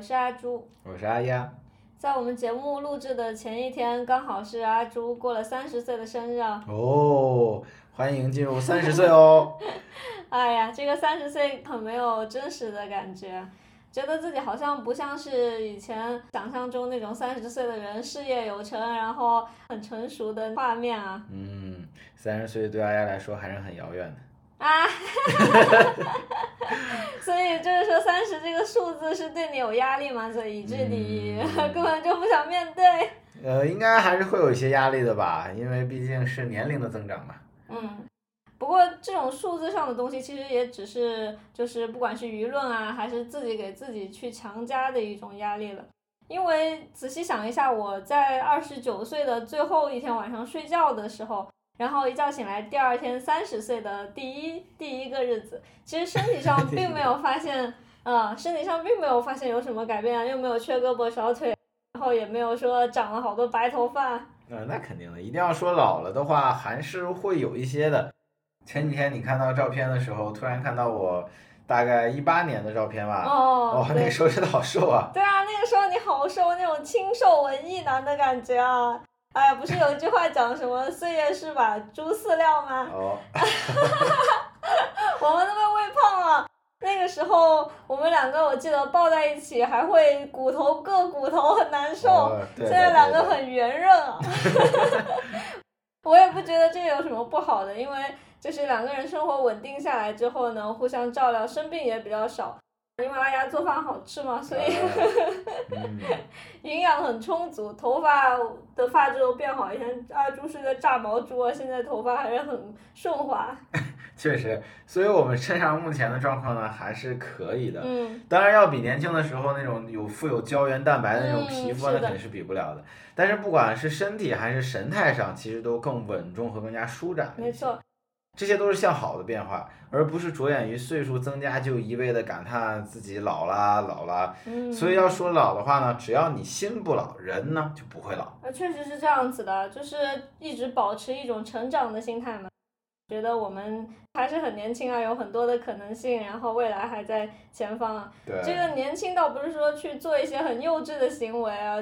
我是阿朱。我是阿丫。在我们节目录制的前一天，刚好是阿朱过了三十岁的生日啊。哦，欢迎进入三十岁哦。哎呀，这个三十岁很没有真实的感觉，觉得自己好像不像是以前想象中那种三十岁的人，事业有成，然后很成熟的画面啊。嗯，三十岁对阿丫来说还是很遥远的。啊，所以就是说三十这个数字是对你有压力吗？所以以致你 根本就不想面对。呃，应该还是会有一些压力的吧，因为毕竟是年龄的增长嘛。嗯，不过这种数字上的东西，其实也只是就是不管是舆论啊，还是自己给自己去强加的一种压力了。因为仔细想一下，我在二十九岁的最后一天晚上睡觉的时候。然后一觉醒来，第二天三十岁的第一第一个日子，其实身体上 并没有发现，呃，身体上并没有发现有什么改变啊，又没有缺胳膊少腿，然后也没有说长了好多白头发。呃，那肯定的，一定要说老了的话，还是会有一些的。前几天你看到照片的时候，突然看到我大概一八年的照片吧？哦，那个时候真的好瘦啊。对啊，那个时候你好瘦，那种清瘦文艺男的感觉啊。哎呀，不是有一句话讲什么“岁月是把猪饲料”吗？哦，我们都被喂胖了。那个时候，我们两个我记得抱在一起，还会骨头硌骨头，很难受。现在两个很圆润啊。我也不觉得这有什么不好的，因为就是两个人生活稳定下来之后呢，互相照料，生病也比较少。因为阿丫做饭好吃嘛，所以 营养很充足，头发的发质都变好。以前阿朱是个炸毛猪啊，现在头发还是很顺滑。确实，所以我们身上目前的状况呢，还是可以的。嗯，当然要比年轻的时候那种有富有胶原蛋白的那种皮肤，那肯定是比不了的。但是不管是身体还是神态上，其实都更稳重和更加舒展。没错。这些都是向好的变化，而不是着眼于岁数增加就一味的感叹自己老啦老啦。嗯，所以要说老的话呢，只要你心不老，人呢就不会老。啊，确实是这样子的，就是一直保持一种成长的心态嘛。觉得我们还是很年轻啊，有很多的可能性，然后未来还在前方啊。对，这个年轻倒不是说去做一些很幼稚的行为啊。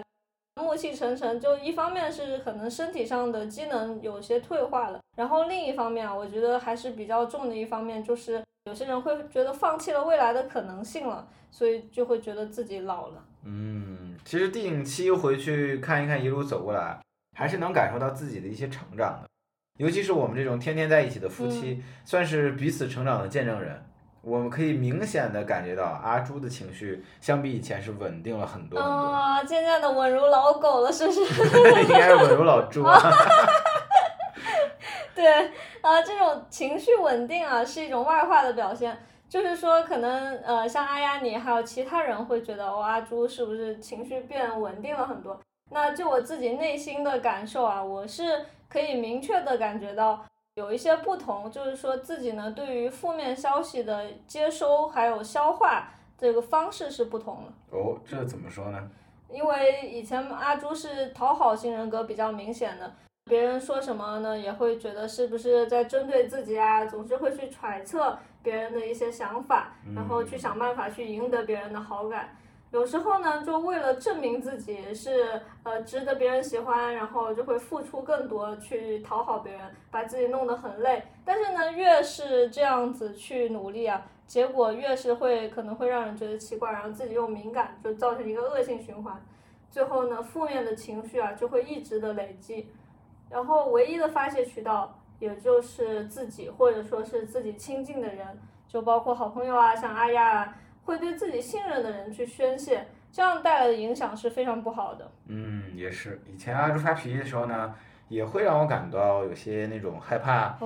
暮气沉沉，就一方面是可能身体上的机能有些退化了，然后另一方面啊，我觉得还是比较重的一方面，就是有些人会觉得放弃了未来的可能性了，所以就会觉得自己老了。嗯，其实定期回去看一看一路走过来，还是能感受到自己的一些成长的，尤其是我们这种天天在一起的夫妻，算是彼此成长的见证人。我们可以明显的感觉到阿朱的情绪相比以前是稳定了很多很多啊，渐渐的稳如老狗了，是不是？应该是稳如老猪啊。对啊，这种情绪稳定啊，是一种外化的表现，就是说可能呃，像阿丫你还有其他人会觉得哦，阿朱是不是情绪变稳定了很多？那就我自己内心的感受啊，我是可以明确的感觉到。有一些不同，就是说自己呢，对于负面消息的接收还有消化这个方式是不同的。哦，这怎么说呢？因为以前阿朱是讨好型人格比较明显的，别人说什么呢，也会觉得是不是在针对自己啊，总是会去揣测别人的一些想法，然后去想办法去赢得别人的好感。有时候呢，就为了证明自己是呃值得别人喜欢，然后就会付出更多去讨好别人，把自己弄得很累。但是呢，越是这样子去努力啊，结果越是会可能会让人觉得奇怪，然后自己又敏感，就造成一个恶性循环。最后呢，负面的情绪啊就会一直的累积，然后唯一的发泄渠道也就是自己，或者说是自己亲近的人，就包括好朋友啊，像阿亚啊。会对自己信任的人去宣泄，这样带来的影响是非常不好的。嗯，也是。以前阿朱发脾气的时候呢，也会让我感到有些那种害怕，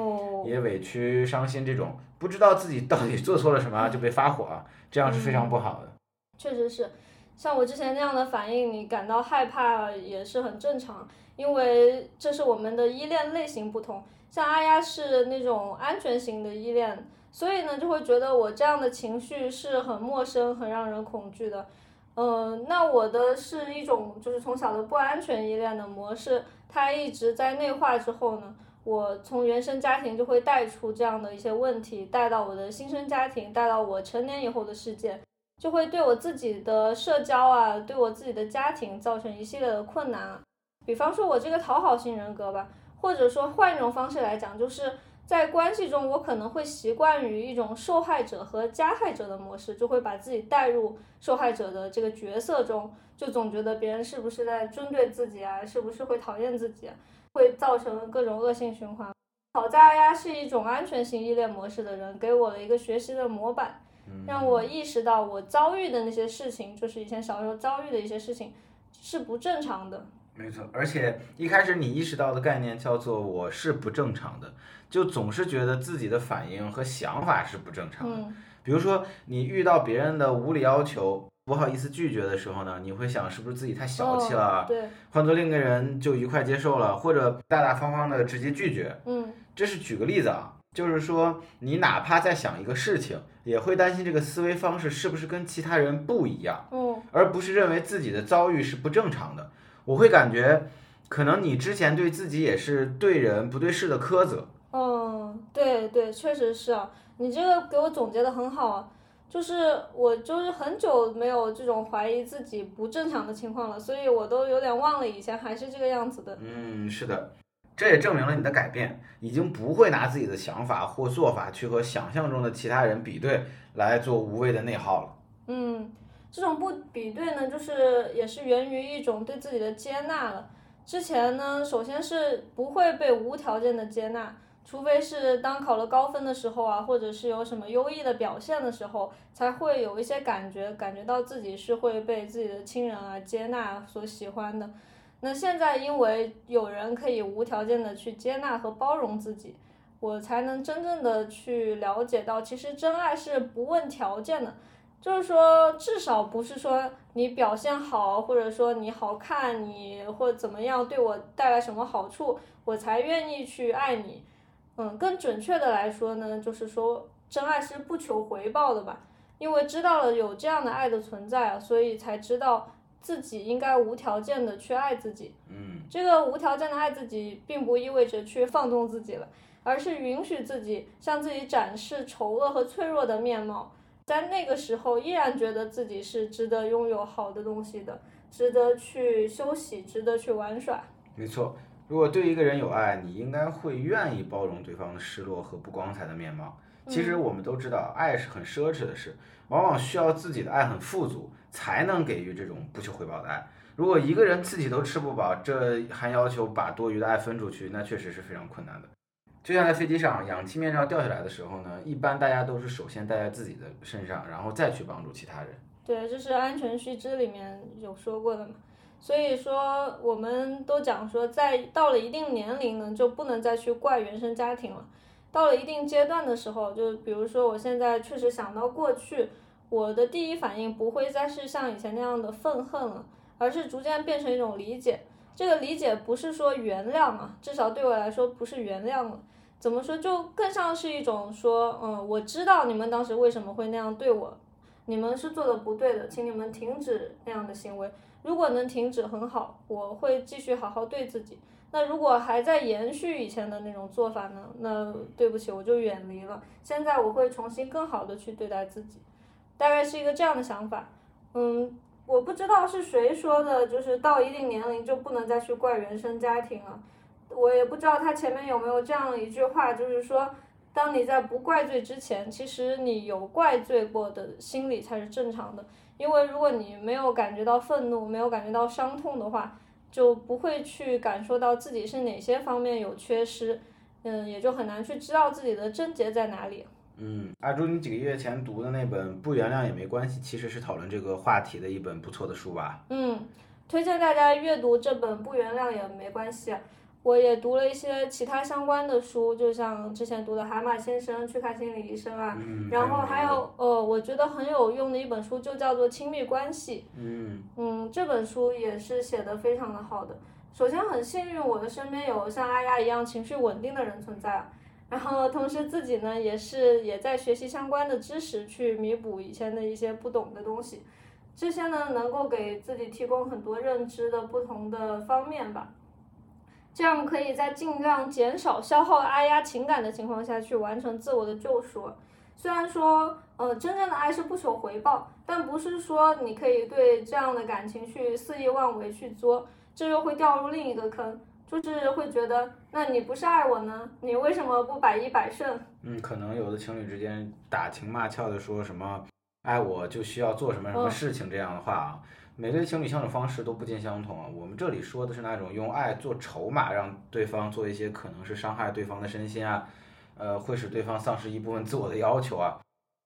也委屈、伤心，这种不知道自己到底做错了什么就被发火，这样是非常不好的。确实是，像我之前那样的反应，你感到害怕也是很正常，因为这是我们的依恋类型不同。像阿丫是那种安全型的依恋。所以呢，就会觉得我这样的情绪是很陌生、很让人恐惧的。嗯，那我的是一种就是从小的不安全依恋的模式，它一直在内化之后呢，我从原生家庭就会带出这样的一些问题，带到我的新生家庭，带到我成年以后的世界，就会对我自己的社交啊，对我自己的家庭造成一系列的困难。比方说，我这个讨好型人格吧，或者说换一种方式来讲，就是在关系中，我可能会习惯于一种受害者和加害者的模式，就会把自己带入受害者的这个角色中，就总觉得别人是不是在针对自己啊，是不是会讨厌自己，啊会造成各种恶性循环。好在呀，是一种安全型依恋模式的人，给我了一个学习的模板。让我意识到我遭遇的那些事情，就是以前小时候遭遇的一些事情，是不正常的。没错，而且一开始你意识到的概念叫做“我是不正常的”，就总是觉得自己的反应和想法是不正常的。比如说，你遇到别人的无理要求，不好意思拒绝的时候呢，你会想是不是自己太小气了？对，换做另一个人就愉快接受了，或者大大方方的直接拒绝。嗯，这是举个例子啊。就是说，你哪怕在想一个事情，也会担心这个思维方式是不是跟其他人不一样，嗯，而不是认为自己的遭遇是不正常的。我会感觉，可能你之前对自己也是对人不对事的苛责。嗯，对对，确实是啊。你这个给我总结的很好啊，就是我就是很久没有这种怀疑自己不正常的情况了，所以我都有点忘了以前还是这个样子的。嗯，是的。这也证明了你的改变，已经不会拿自己的想法或做法去和想象中的其他人比对，来做无谓的内耗了。嗯，这种不比对呢，就是也是源于一种对自己的接纳了。之前呢，首先是不会被无条件的接纳，除非是当考了高分的时候啊，或者是有什么优异的表现的时候，才会有一些感觉，感觉到自己是会被自己的亲人啊接纳所喜欢的。那现在，因为有人可以无条件的去接纳和包容自己，我才能真正的去了解到，其实真爱是不问条件的，就是说，至少不是说你表现好，或者说你好看，你或怎么样对我带来什么好处，我才愿意去爱你。嗯，更准确的来说呢，就是说，真爱是不求回报的吧？因为知道了有这样的爱的存在啊，所以才知道。自己应该无条件的去爱自己，嗯，这个无条件的爱自己，并不意味着去放纵自己了，而是允许自己向自己展示丑恶和脆弱的面貌，在那个时候依然觉得自己是值得拥有好的东西的，值得去休息，值得去玩耍。没错，如果对一个人有爱，你应该会愿意包容对方的失落和不光彩的面貌。其实我们都知道，爱是很奢侈的事，往往需要自己的爱很富足。才能给予这种不求回报的爱。如果一个人自己都吃不饱，这还要求把多余的爱分出去，那确实是非常困难的。就像在飞机上，氧气面罩掉下来的时候呢，一般大家都是首先戴在自己的身上，然后再去帮助其他人。对，这是安全须知里面有说过的嘛。所以说，我们都讲说，在到了一定年龄呢，就不能再去怪原生家庭了。到了一定阶段的时候，就比如说我现在确实想到过去。我的第一反应不会再是像以前那样的愤恨了，而是逐渐变成一种理解。这个理解不是说原谅啊，至少对我来说不是原谅了。怎么说，就更像是一种说，嗯，我知道你们当时为什么会那样对我，你们是做的不对的，请你们停止那样的行为。如果能停止，很好，我会继续好好对自己。那如果还在延续以前的那种做法呢？那对不起，我就远离了。现在我会重新更好的去对待自己。大概是一个这样的想法，嗯，我不知道是谁说的，就是到一定年龄就不能再去怪原生家庭了。我也不知道他前面有没有这样一句话，就是说，当你在不怪罪之前，其实你有怪罪过的心理才是正常的。因为如果你没有感觉到愤怒，没有感觉到伤痛的话，就不会去感受到自己是哪些方面有缺失，嗯，也就很难去知道自己的症结在哪里。嗯，阿朱，你几个月前读的那本《不原谅也没关系》，其实是讨论这个话题的一本不错的书吧？嗯，推荐大家阅读这本《不原谅也没关系》。我也读了一些其他相关的书，就像之前读的《蛤蟆先生去看心理医生》啊，然后还有呃，我觉得很有用的一本书就叫做《亲密关系》。嗯嗯，这本书也是写的非常的好的。首先很幸运，我的身边有像阿丫一样情绪稳定的人存在。然后同时自己呢也是也在学习相关的知识，去弥补以前的一些不懂的东西，这些呢能够给自己提供很多认知的不同的方面吧，这样可以在尽量减少消耗阿压情感的情况下去完成自我的救赎。虽然说，呃，真正的爱是不求回报，但不是说你可以对这样的感情去肆意妄为去作，这又会掉入另一个坑，就是会觉得，那你不是爱我呢？你为什么不百依百顺？嗯，可能有的情侣之间打情骂俏的说什么爱我就需要做什么什么事情这样的话啊，每对情侣相处方式都不尽相同啊。我们这里说的是那种用爱做筹码，让对方做一些可能是伤害对方的身心啊，呃，会使对方丧失一部分自我的要求啊。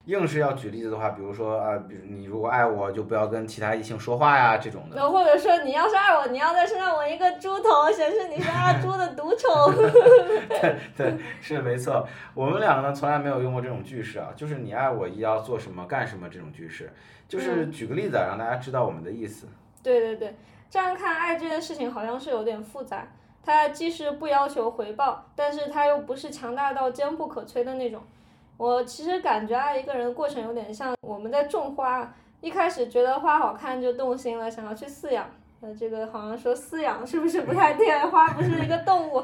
硬是要举例子的话，比如说啊，比如你如果爱我，就不要跟其他异性说话呀，这种的。那或者说，你要是爱我，你要在身上纹一个猪头，显示你是阿朱的独宠。对对，是没错。我们两个呢，从来没有用过这种句式啊，就是你爱我，一要做什么干什么这种句式，就是举个例子啊，让大家知道我们的意思。对对对，这样看爱这件事情好像是有点复杂。它既是不要求回报，但是它又不是强大到坚不可摧的那种。我其实感觉爱一个人的过程有点像我们在种花，一开始觉得花好看就动心了，想要去饲养。呃，这个好像说饲养是不是不太对？花不是一个动物，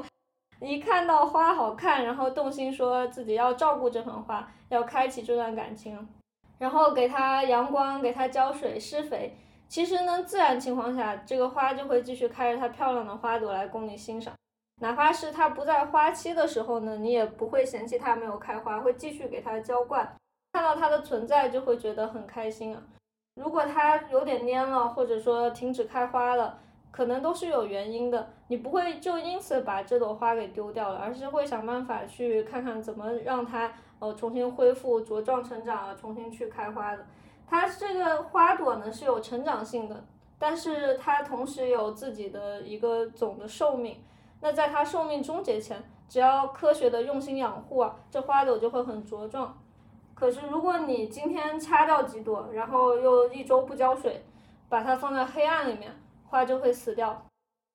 一看到花好看，然后动心，说自己要照顾这盆花，要开启这段感情，然后给它阳光，给它浇水施肥。其实呢，自然情况下，这个花就会继续开着它漂亮的花朵来供你欣赏。哪怕是它不在花期的时候呢，你也不会嫌弃它没有开花，会继续给它浇灌。看到它的存在就会觉得很开心啊。如果它有点蔫了，或者说停止开花了，可能都是有原因的。你不会就因此把这朵花给丢掉了，而是会想办法去看看怎么让它呃重新恢复茁壮成长啊，重新去开花的。它这个花朵呢是有成长性的，但是它同时有自己的一个总的寿命。那在它寿命终结前，只要科学的用心养护啊，这花朵就会很茁壮。可是如果你今天掐掉几朵，然后又一周不浇水，把它放在黑暗里面，花就会死掉。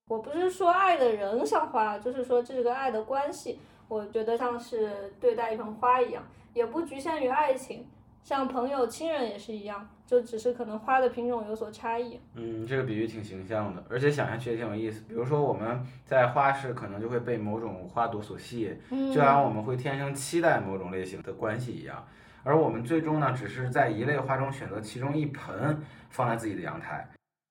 我不是说爱的人像花，就是说这个爱的关系，我觉得像是对待一盆花一样，也不局限于爱情。像朋友、亲人也是一样，就只是可能花的品种有所差异。嗯，这个比喻挺形象的，而且想下去也挺有意思。比如说我们在花市可能就会被某种花朵所吸引，就像我们会天生期待某种类型的关系一样。而我们最终呢，只是在一类花中选择其中一盆放在自己的阳台。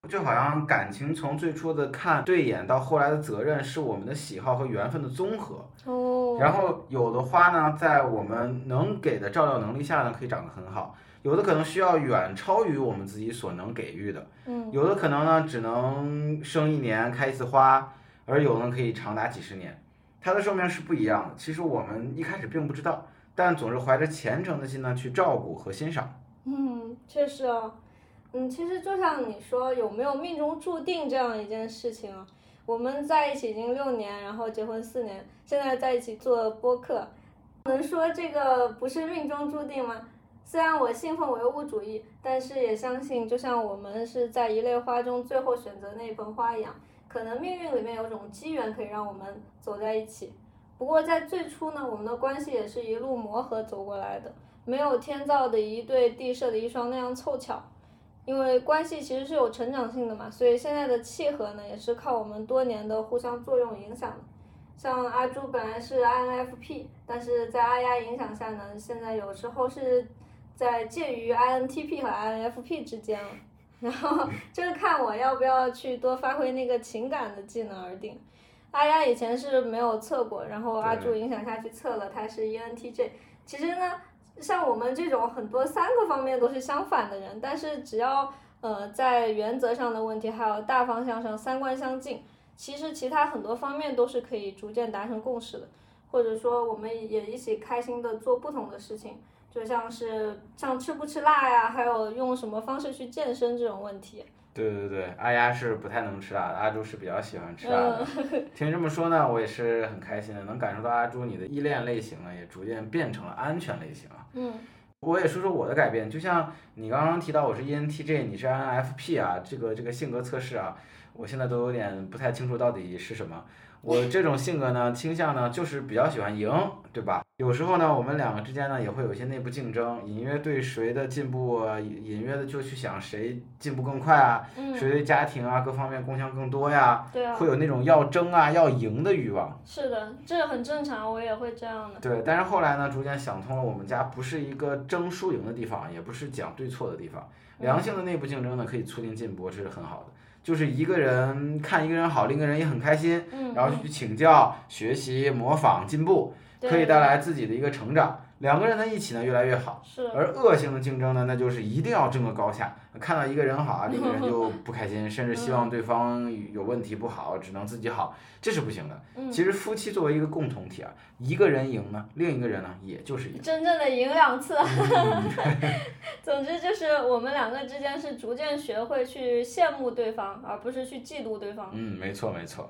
就好像感情从最初的看对眼到后来的责任，是我们的喜好和缘分的综合。哦。然后有的花呢，在我们能给的照料能力下呢，可以长得很好；有的可能需要远超于我们自己所能给予的。嗯。有的可能呢，只能生一年开一次花，而有的可以长达几十年。它的寿命是不一样的。其实我们一开始并不知道，但总是怀着虔诚的心呢去照顾和欣赏。嗯，确实啊。嗯，其实就像你说，有没有命中注定这样一件事情啊？我们在一起已经六年，然后结婚四年，现在在一起做播客，能说这个不是命中注定吗？虽然我信奉唯物主义，但是也相信，就像我们是在一类花中最后选择那一盆花一样，可能命运里面有种机缘可以让我们走在一起。不过在最初呢，我们的关系也是一路磨合走过来的，没有天造的一对地设的一双那样凑巧。因为关系其实是有成长性的嘛，所以现在的契合呢，也是靠我们多年的互相作用影响的。像阿朱本来是 INFP，但是在阿丫影响下呢，现在有时候是在介于 INTP 和 INFP 之间了。然后就是看我要不要去多发挥那个情感的技能而定。阿丫以前是没有测过，然后阿朱影响下去测了，他是 ENTJ。其实呢。像我们这种很多三个方面都是相反的人，但是只要呃在原则上的问题还有大方向上三观相近，其实其他很多方面都是可以逐渐达成共识的，或者说我们也一起开心的做不同的事情，就像是像吃不吃辣呀，还有用什么方式去健身这种问题。对对对，阿丫是不太能吃辣，阿朱是比较喜欢吃辣的。听这么说呢，我也是很开心的，能感受到阿朱你的依恋类型呢，也逐渐变成了安全类型啊。嗯，我也说说我的改变，就像你刚刚提到我是 ENTJ，你是 INFP 啊，这个这个性格测试啊，我现在都有点不太清楚到底是什么。我这种性格呢，倾向呢就是比较喜欢赢，对吧？有时候呢，我们两个之间呢也会有一些内部竞争，隐约对谁的进步，隐约的就去想谁进步更快啊，谁对家庭啊各方面贡献更多呀，对啊，会有那种要争啊要赢的欲望。是的，这很正常，我也会这样的。对，但是后来呢，逐渐想通了，我们家不是一个争输赢的地方，也不是讲对错的地方，良性的内部竞争呢可以促进进步，这是很好的。就是一个人看一个人好，另一个人也很开心，然后去请教、学习、模仿、进步，可以带来自己的一个成长。两个人在一起呢，越来越好。是。而恶性的竞争呢，那就是一定要争个高下。看到一个人好啊，另一个人就 不开心，甚至希望对方有问题不好，只能自己好，这是不行的。其实夫妻作为一个共同体啊，一个人赢呢，另一个人呢，也就是赢。真正的赢两次。总之就是我们两个之间是逐渐学会去羡慕对方，而不是去嫉妒对方。嗯，没错没错。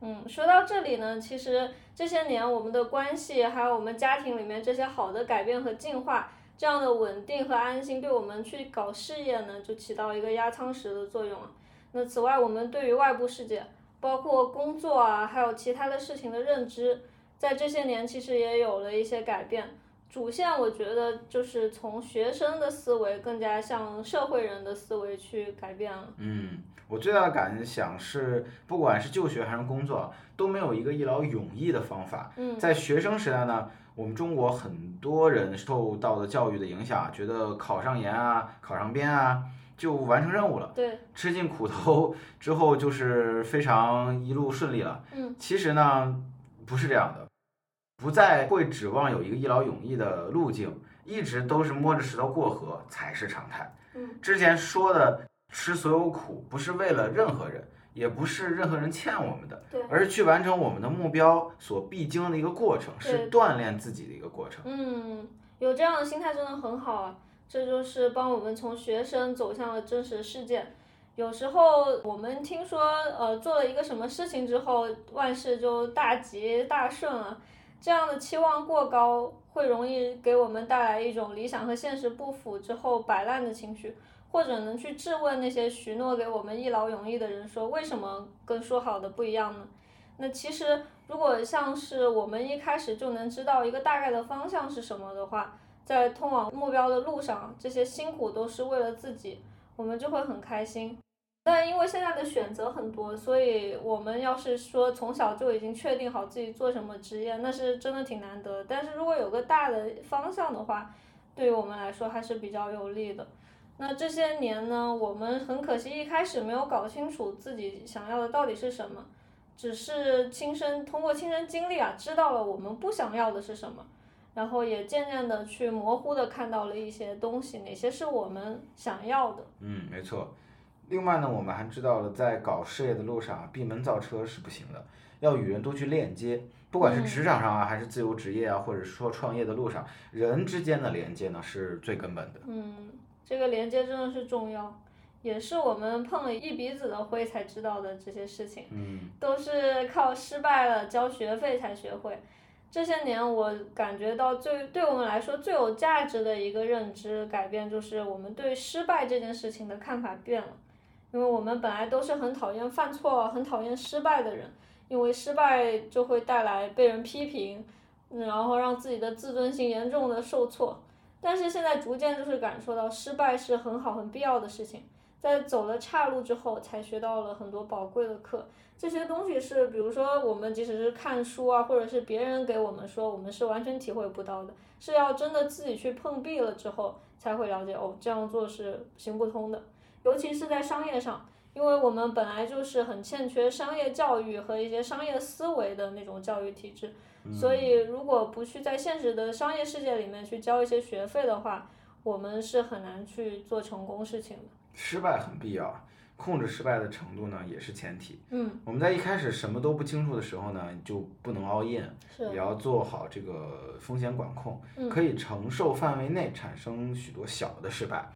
嗯，说到这里呢，其实这些年我们的关系，还有我们家庭里面这些好的改变和进化，这样的稳定和安心，对我们去搞事业呢，就起到一个压舱石的作用了。那此外，我们对于外部世界，包括工作啊，还有其他的事情的认知，在这些年其实也有了一些改变。主线我觉得就是从学生的思维更加向社会人的思维去改变了。嗯。我最大的感想是，不管是就学还是工作，都没有一个一劳永逸的方法。嗯在学生时代呢，我们中国很多人受到的教育的影响，觉得考上研啊、考上编啊，就完成任务了。对，吃尽苦头之后就是非常一路顺利了。嗯，其实呢，不是这样的，不再会指望有一个一劳永逸的路径，一直都是摸着石头过河才是常态。嗯，之前说的。吃所有苦不是为了任何人，也不是任何人欠我们的，而是去完成我们的目标所必经的一个过程，是锻炼自己的一个过程。嗯，有这样的心态真的很好啊，这就是帮我们从学生走向了真实世界。有时候我们听说，呃，做了一个什么事情之后，万事就大吉大顺了，这样的期望过高，会容易给我们带来一种理想和现实不符之后摆烂的情绪。或者能去质问那些许诺给我们一劳永逸的人，说为什么跟说好的不一样呢？那其实如果像是我们一开始就能知道一个大概的方向是什么的话，在通往目标的路上，这些辛苦都是为了自己，我们就会很开心。但因为现在的选择很多，所以我们要是说从小就已经确定好自己做什么职业，那是真的挺难得。但是如果有个大的方向的话，对于我们来说还是比较有利的。那这些年呢，我们很可惜一开始没有搞清楚自己想要的到底是什么，只是亲身通过亲身经历啊，知道了我们不想要的是什么，然后也渐渐的去模糊的看到了一些东西，哪些是我们想要的。嗯，没错。另外呢，我们还知道了在搞事业的路上，闭门造车是不行的，要与人多去链接，不管是职场上啊，还是自由职业啊，或者说创业的路上，人之间的连接呢是最根本的。嗯。这个连接真的是重要，也是我们碰了一鼻子的灰才知道的这些事情，嗯，都是靠失败了交学费才学会。这些年我感觉到最对我们来说最有价值的一个认知改变，就是我们对失败这件事情的看法变了。因为我们本来都是很讨厌犯错、很讨厌失败的人，因为失败就会带来被人批评，然后让自己的自尊心严重的受挫。但是现在逐渐就是感受到失败是很好很必要的事情，在走了岔路之后，才学到了很多宝贵的课。这些东西是，比如说我们即使是看书啊，或者是别人给我们说，我们是完全体会不到的，是要真的自己去碰壁了之后，才会了解哦，这样做是行不通的。尤其是在商业上，因为我们本来就是很欠缺商业教育和一些商业思维的那种教育体制。所以，如果不去在现实的商业世界里面去交一些学费的话，我们是很难去做成功事情的。失败很必要，控制失败的程度呢也是前提。嗯，我们在一开始什么都不清楚的时候呢，就不能 all in，也要做好这个风险管控，可以承受范围内产生许多小的失败，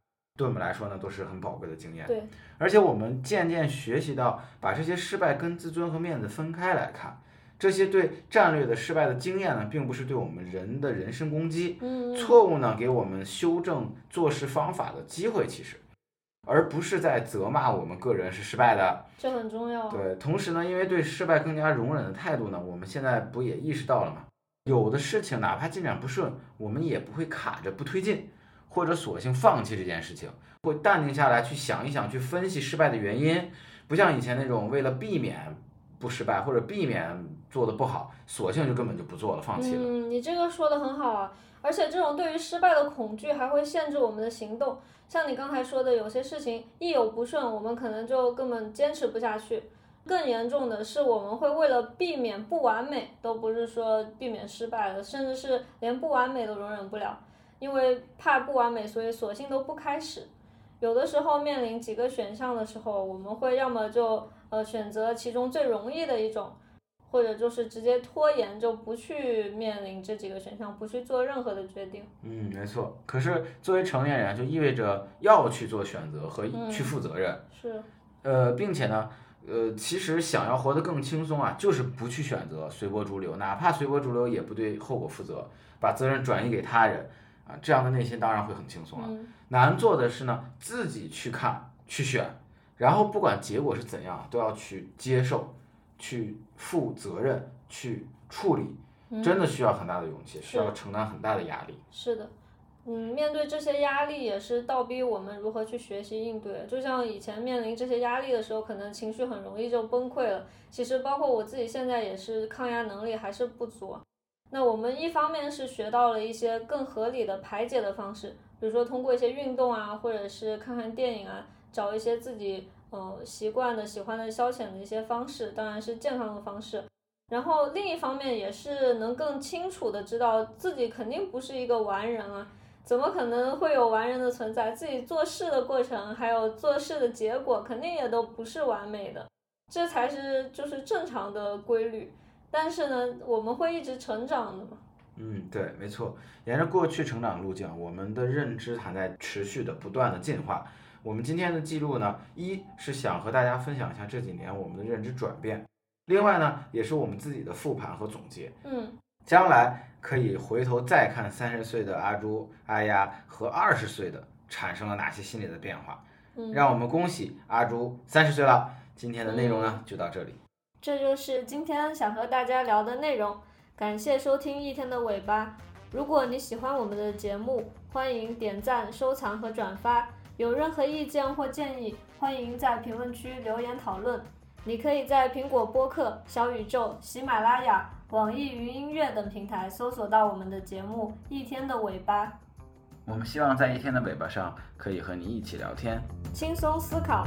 对我们来说呢都是很宝贵的经验。对，而且我们渐渐学习到把这些失败跟自尊和面子分开来看。这些对战略的失败的经验呢，并不是对我们人的人身攻击，嗯错误呢给我们修正做事方法的机会。其实，而不是在责骂我们个人是失败的。这很重要。对，同时呢，因为对失败更加容忍的态度呢，我们现在不也意识到了吗？有的事情哪怕进展不顺，我们也不会卡着不推进，或者索性放弃这件事情，会淡定下来去想一想，去分析失败的原因，不像以前那种为了避免不失败或者避免做的不好，索性就根本就不做了，放弃了。嗯，你这个说的很好啊，而且这种对于失败的恐惧还会限制我们的行动。像你刚才说的，有些事情一有不顺，我们可能就根本坚持不下去。更严重的是，我们会为了避免不完美，都不是说避免失败了，甚至是连不完美都容忍不了，因为怕不完美，所以索性都不开始。有的时候面临几个选项的时候，我们会要么就呃选择其中最容易的一种，或者就是直接拖延，就不去面临这几个选项，不去做任何的决定。嗯，没错。可是作为成年人，就意味着要去做选择和去负责任。是。呃，并且呢。呃，其实想要活得更轻松啊，就是不去选择随波逐流，哪怕随波逐流也不对后果负责，把责任转移给他人啊，这样的内心当然会很轻松了。难做的是呢，自己去看、去选，然后不管结果是怎样，都要去接受、去负责任、去处理，真的需要很大的勇气，需要承担很大的压力。是的。嗯，面对这些压力也是倒逼我们如何去学习应对。就像以前面临这些压力的时候，可能情绪很容易就崩溃了。其实包括我自己现在也是抗压能力还是不足。那我们一方面是学到了一些更合理的排解的方式，比如说通过一些运动啊，或者是看看电影啊，找一些自己呃习惯的、喜欢的消遣的一些方式，当然是健康的方式。然后另一方面也是能更清楚的知道自己肯定不是一个完人啊。怎么可能会有完人的存在？自己做事的过程，还有做事的结果，肯定也都不是完美的，这才是就是正常的规律。但是呢，我们会一直成长的嘛。嗯，对，没错。沿着过去成长路径，我们的认知还在持续的不断的进化。我们今天的记录呢，一是想和大家分享一下这几年我们的认知转变，另外呢，也是我们自己的复盘和总结。嗯。将来可以回头再看三十岁的阿朱阿丫和二十岁的产生了哪些心理的变化。嗯，让我们恭喜阿朱三十岁了。今天的内容呢就到这里，这就是今天想和大家聊的内容。感谢收听一天的尾巴。如果你喜欢我们的节目，欢迎点赞、收藏和转发。有任何意见或建议，欢迎在评论区留言讨论。你可以在苹果播客、小宇宙、喜马拉雅。网易云音乐等平台搜索到我们的节目《一天的尾巴》，我们希望在一天的尾巴上可以和你一起聊天，轻松思考。